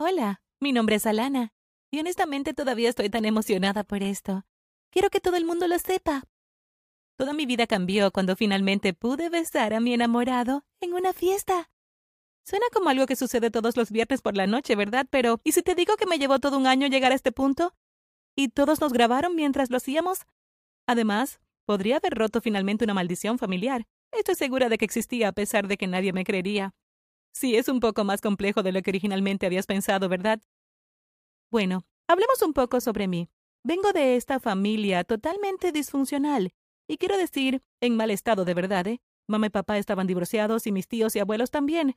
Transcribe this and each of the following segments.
Hola, mi nombre es Alana, y honestamente todavía estoy tan emocionada por esto. Quiero que todo el mundo lo sepa. Toda mi vida cambió cuando finalmente pude besar a mi enamorado en una fiesta. Suena como algo que sucede todos los viernes por la noche, ¿verdad? Pero, ¿y si te digo que me llevó todo un año llegar a este punto? ¿Y todos nos grabaron mientras lo hacíamos? Además, podría haber roto finalmente una maldición familiar. Estoy segura de que existía a pesar de que nadie me creería. Sí, es un poco más complejo de lo que originalmente habías pensado, ¿verdad? Bueno, hablemos un poco sobre mí. Vengo de esta familia totalmente disfuncional. Y quiero decir, en mal estado de verdad, ¿eh? Mamá y papá estaban divorciados y mis tíos y abuelos también.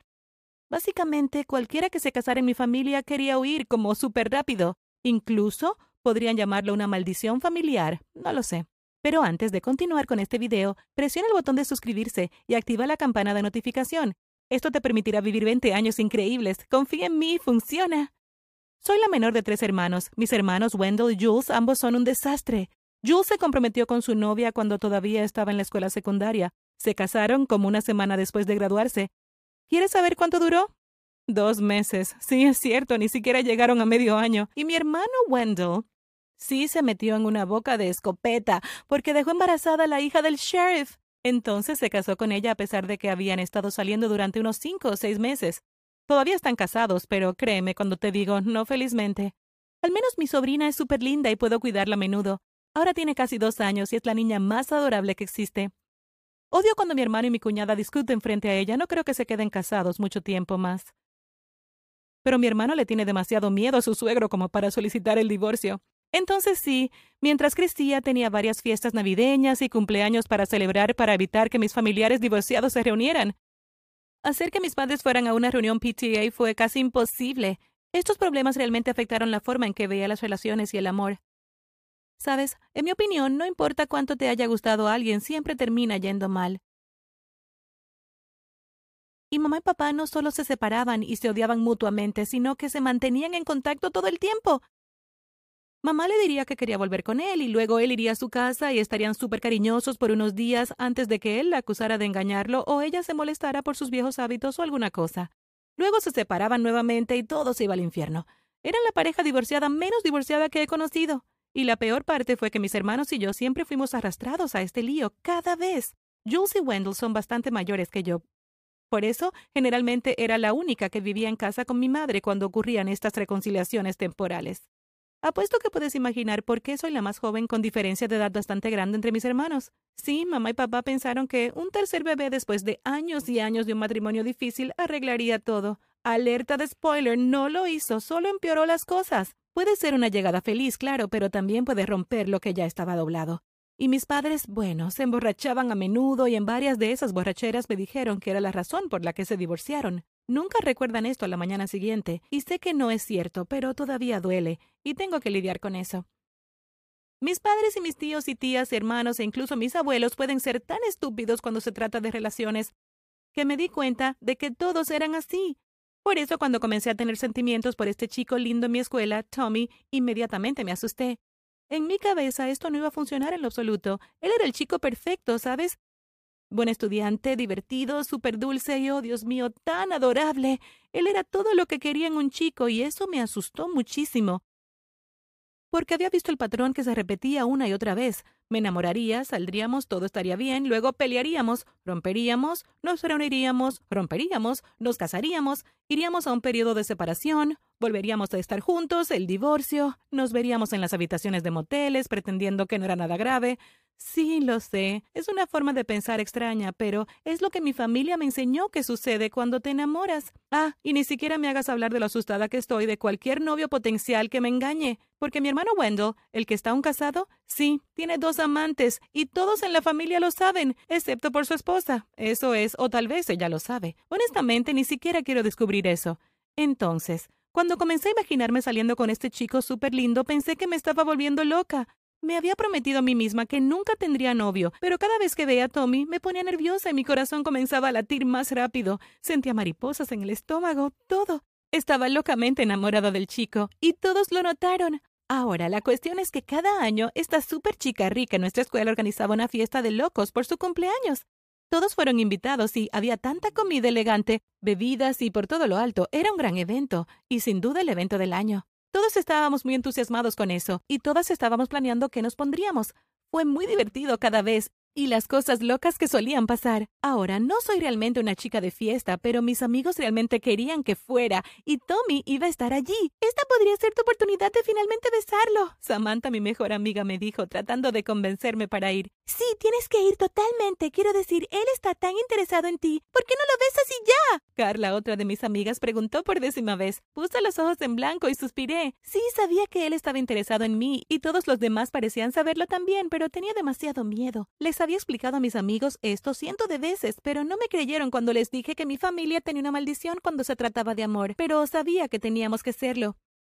Básicamente, cualquiera que se casara en mi familia quería huir como súper rápido. Incluso podrían llamarlo una maldición familiar. No lo sé. Pero antes de continuar con este video, presiona el botón de suscribirse y activa la campana de notificación. Esto te permitirá vivir 20 años increíbles. Confía en mí, funciona. Soy la menor de tres hermanos. Mis hermanos Wendell y Jules ambos son un desastre. Jules se comprometió con su novia cuando todavía estaba en la escuela secundaria. Se casaron como una semana después de graduarse. ¿Quieres saber cuánto duró? Dos meses. Sí, es cierto, ni siquiera llegaron a medio año. Y mi hermano Wendell Sí se metió en una boca de escopeta porque dejó embarazada a la hija del sheriff. Entonces se casó con ella a pesar de que habían estado saliendo durante unos cinco o seis meses. Todavía están casados, pero créeme cuando te digo no felizmente. Al menos mi sobrina es súper linda y puedo cuidarla a menudo. Ahora tiene casi dos años y es la niña más adorable que existe. Odio cuando mi hermano y mi cuñada discuten frente a ella. No creo que se queden casados mucho tiempo más. Pero mi hermano le tiene demasiado miedo a su suegro como para solicitar el divorcio. Entonces sí, mientras crecía tenía varias fiestas navideñas y cumpleaños para celebrar para evitar que mis familiares divorciados se reunieran. Hacer que mis padres fueran a una reunión PTA fue casi imposible. Estos problemas realmente afectaron la forma en que veía las relaciones y el amor. Sabes, en mi opinión, no importa cuánto te haya gustado a alguien, siempre termina yendo mal. Y mamá y papá no solo se separaban y se odiaban mutuamente, sino que se mantenían en contacto todo el tiempo. Mamá le diría que quería volver con él y luego él iría a su casa y estarían súper cariñosos por unos días antes de que él la acusara de engañarlo o ella se molestara por sus viejos hábitos o alguna cosa. Luego se separaban nuevamente y todo se iba al infierno. Eran la pareja divorciada menos divorciada que he conocido. Y la peor parte fue que mis hermanos y yo siempre fuimos arrastrados a este lío cada vez. Jules y Wendell son bastante mayores que yo. Por eso, generalmente era la única que vivía en casa con mi madre cuando ocurrían estas reconciliaciones temporales. Apuesto que puedes imaginar por qué soy la más joven con diferencia de edad bastante grande entre mis hermanos. Sí, mamá y papá pensaron que un tercer bebé después de años y años de un matrimonio difícil arreglaría todo. Alerta de spoiler, no lo hizo, solo empeoró las cosas. Puede ser una llegada feliz, claro, pero también puede romper lo que ya estaba doblado. Y mis padres, bueno, se emborrachaban a menudo y en varias de esas borracheras me dijeron que era la razón por la que se divorciaron. Nunca recuerdan esto a la mañana siguiente, y sé que no es cierto, pero todavía duele, y tengo que lidiar con eso. Mis padres y mis tíos y tías, hermanos e incluso mis abuelos pueden ser tan estúpidos cuando se trata de relaciones que me di cuenta de que todos eran así. Por eso cuando comencé a tener sentimientos por este chico lindo en mi escuela, Tommy, inmediatamente me asusté. En mi cabeza esto no iba a funcionar en lo absoluto. Él era el chico perfecto, ¿sabes? Buen estudiante, divertido, súper dulce y, oh Dios mío, tan adorable. Él era todo lo que quería en un chico y eso me asustó muchísimo. Porque había visto el patrón que se repetía una y otra vez. Me enamoraría, saldríamos, todo estaría bien, luego pelearíamos, romperíamos, nos reuniríamos, romperíamos, nos casaríamos, iríamos a un periodo de separación, volveríamos a estar juntos, el divorcio, nos veríamos en las habitaciones de moteles pretendiendo que no era nada grave, Sí, lo sé. Es una forma de pensar extraña, pero es lo que mi familia me enseñó que sucede cuando te enamoras. Ah, y ni siquiera me hagas hablar de lo asustada que estoy de cualquier novio potencial que me engañe. Porque mi hermano Wendell, el que está aún casado, sí, tiene dos amantes, y todos en la familia lo saben, excepto por su esposa. Eso es, o tal vez ella lo sabe. Honestamente, ni siquiera quiero descubrir eso. Entonces, cuando comencé a imaginarme saliendo con este chico súper lindo, pensé que me estaba volviendo loca. Me había prometido a mí misma que nunca tendría novio, pero cada vez que veía a Tommy me ponía nerviosa y mi corazón comenzaba a latir más rápido. Sentía mariposas en el estómago, todo. Estaba locamente enamorada del chico, y todos lo notaron. Ahora, la cuestión es que cada año esta súper chica rica en nuestra escuela organizaba una fiesta de locos por su cumpleaños. Todos fueron invitados y había tanta comida elegante, bebidas y por todo lo alto. Era un gran evento, y sin duda el evento del año. Todos estábamos muy entusiasmados con eso, y todas estábamos planeando qué nos pondríamos. Fue muy divertido cada vez, y las cosas locas que solían pasar. Ahora, no soy realmente una chica de fiesta, pero mis amigos realmente querían que fuera, y Tommy iba a estar allí. Esta podría ser tu oportunidad de finalmente besarlo. Samantha, mi mejor amiga, me dijo, tratando de convencerme para ir. Sí, tienes que ir totalmente. Quiero decir, él está tan interesado en ti. ¿Por qué no lo besas y ya? Carla, otra de mis amigas, preguntó por décima vez. Puse los ojos en blanco y suspiré. Sí, sabía que él estaba interesado en mí, y todos los demás parecían saberlo también, pero tenía demasiado miedo. Les había explicado a mis amigos esto cientos de veces, pero no me creyeron cuando les dije que mi familia tenía una maldición cuando se trataba de amor, pero sabía que teníamos que serlo.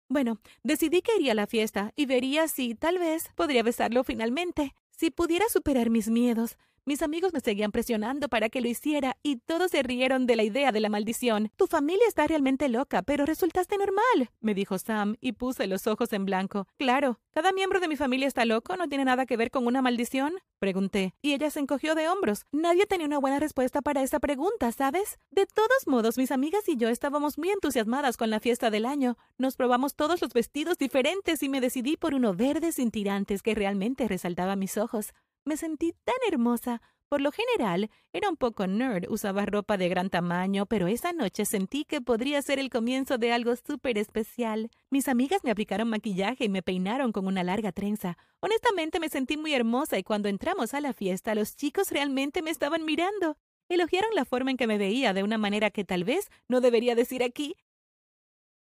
Bueno, decidí que iría a la fiesta y vería si, tal vez, podría besarlo finalmente. Si pudiera superar mis miedos, mis amigos me seguían presionando para que lo hiciera y todos se rieron de la idea de la maldición. Tu familia está realmente loca, pero resultaste normal, me dijo Sam y puse los ojos en blanco. Claro, ¿cada miembro de mi familia está loco? ¿No tiene nada que ver con una maldición? Pregunté, y ella se encogió de hombros. Nadie tenía una buena respuesta para esa pregunta, ¿sabes? De todos modos, mis amigas y yo estábamos muy entusiasmadas con la fiesta del año. Nos probamos todos los vestidos diferentes y me decidí por uno verde sin tirantes que realmente resaltaba mis ojos. Me sentí tan hermosa. Por lo general, era un poco nerd, usaba ropa de gran tamaño, pero esa noche sentí que podría ser el comienzo de algo súper especial. Mis amigas me aplicaron maquillaje y me peinaron con una larga trenza. Honestamente me sentí muy hermosa y cuando entramos a la fiesta los chicos realmente me estaban mirando. Elogiaron la forma en que me veía de una manera que tal vez no debería decir aquí,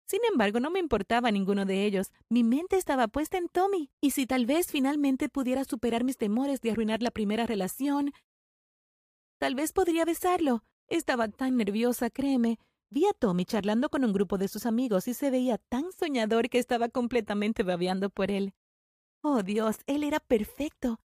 sin embargo, no me importaba ninguno de ellos. Mi mente estaba puesta en Tommy. Y si tal vez finalmente pudiera superar mis temores de arruinar la primera relación, tal vez podría besarlo. Estaba tan nerviosa, créeme. Vi a Tommy charlando con un grupo de sus amigos y se veía tan soñador que estaba completamente babeando por él. Oh Dios, él era perfecto.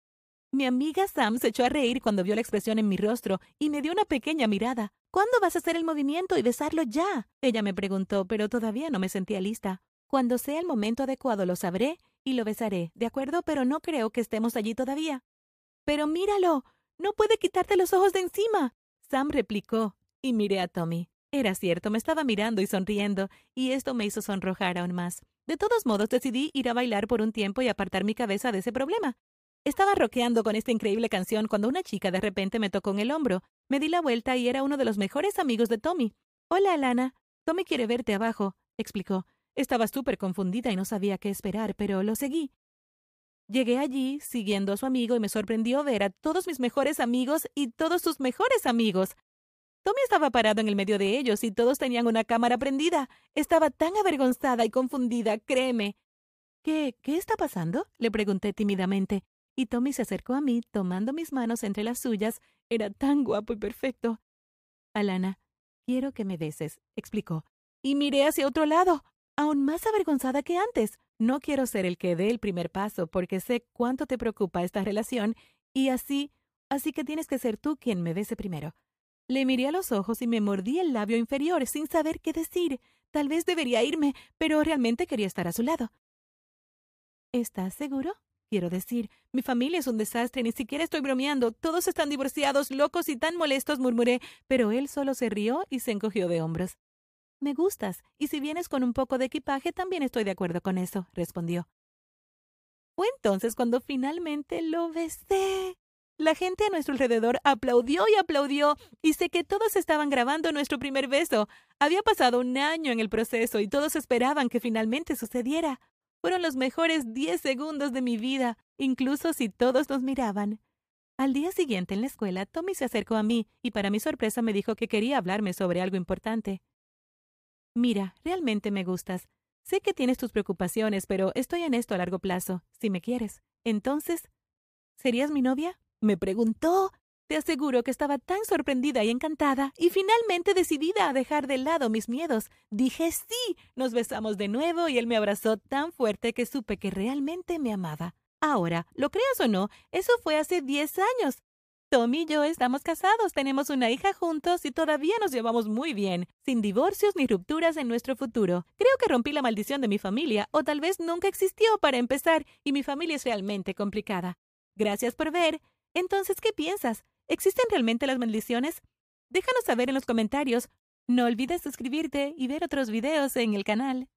Mi amiga Sam se echó a reír cuando vio la expresión en mi rostro y me dio una pequeña mirada. ¿Cuándo vas a hacer el movimiento y besarlo ya? Ella me preguntó, pero todavía no me sentía lista. Cuando sea el momento adecuado lo sabré y lo besaré, ¿de acuerdo? Pero no creo que estemos allí todavía. Pero míralo. No puede quitarte los ojos de encima. Sam replicó, y miré a Tommy. Era cierto, me estaba mirando y sonriendo, y esto me hizo sonrojar aún más. De todos modos, decidí ir a bailar por un tiempo y apartar mi cabeza de ese problema. Estaba rockeando con esta increíble canción cuando una chica de repente me tocó en el hombro. Me di la vuelta y era uno de los mejores amigos de Tommy. Hola, Alana. Tommy quiere verte abajo, explicó. Estaba súper confundida y no sabía qué esperar, pero lo seguí. Llegué allí, siguiendo a su amigo, y me sorprendió ver a todos mis mejores amigos y todos sus mejores amigos. Tommy estaba parado en el medio de ellos y todos tenían una cámara prendida. Estaba tan avergonzada y confundida, créeme. ¿Qué? ¿Qué está pasando? le pregunté tímidamente y Tommy se acercó a mí, tomando mis manos entre las suyas. Era tan guapo y perfecto. Alana, quiero que me beses, explicó. Y miré hacia otro lado, aún más avergonzada que antes. No quiero ser el que dé el primer paso, porque sé cuánto te preocupa esta relación, y así, así que tienes que ser tú quien me bese primero. Le miré a los ojos y me mordí el labio inferior sin saber qué decir. Tal vez debería irme, pero realmente quería estar a su lado. ¿Estás seguro? Quiero decir, mi familia es un desastre, ni siquiera estoy bromeando. Todos están divorciados, locos y tan molestos, murmuré, pero él solo se rió y se encogió de hombros. Me gustas, y si vienes con un poco de equipaje, también estoy de acuerdo con eso, respondió. Fue entonces cuando finalmente lo besé. La gente a nuestro alrededor aplaudió y aplaudió, y sé que todos estaban grabando nuestro primer beso. Había pasado un año en el proceso y todos esperaban que finalmente sucediera. Fueron los mejores diez segundos de mi vida, incluso si todos nos miraban. Al día siguiente en la escuela, Tommy se acercó a mí y para mi sorpresa me dijo que quería hablarme sobre algo importante. Mira, realmente me gustas. Sé que tienes tus preocupaciones, pero estoy en esto a largo plazo, si me quieres. Entonces, ¿serías mi novia? Me preguntó. Te aseguro que estaba tan sorprendida y encantada, y finalmente decidida a dejar de lado mis miedos. Dije sí. Nos besamos de nuevo y él me abrazó tan fuerte que supe que realmente me amaba. Ahora, lo creas o no, eso fue hace diez años. Tommy y yo estamos casados, tenemos una hija juntos y todavía nos llevamos muy bien, sin divorcios ni rupturas en nuestro futuro. Creo que rompí la maldición de mi familia, o tal vez nunca existió para empezar, y mi familia es realmente complicada. Gracias por ver. Entonces, ¿qué piensas? ¿Existen realmente las maldiciones? Déjanos saber en los comentarios. No olvides suscribirte y ver otros videos en el canal.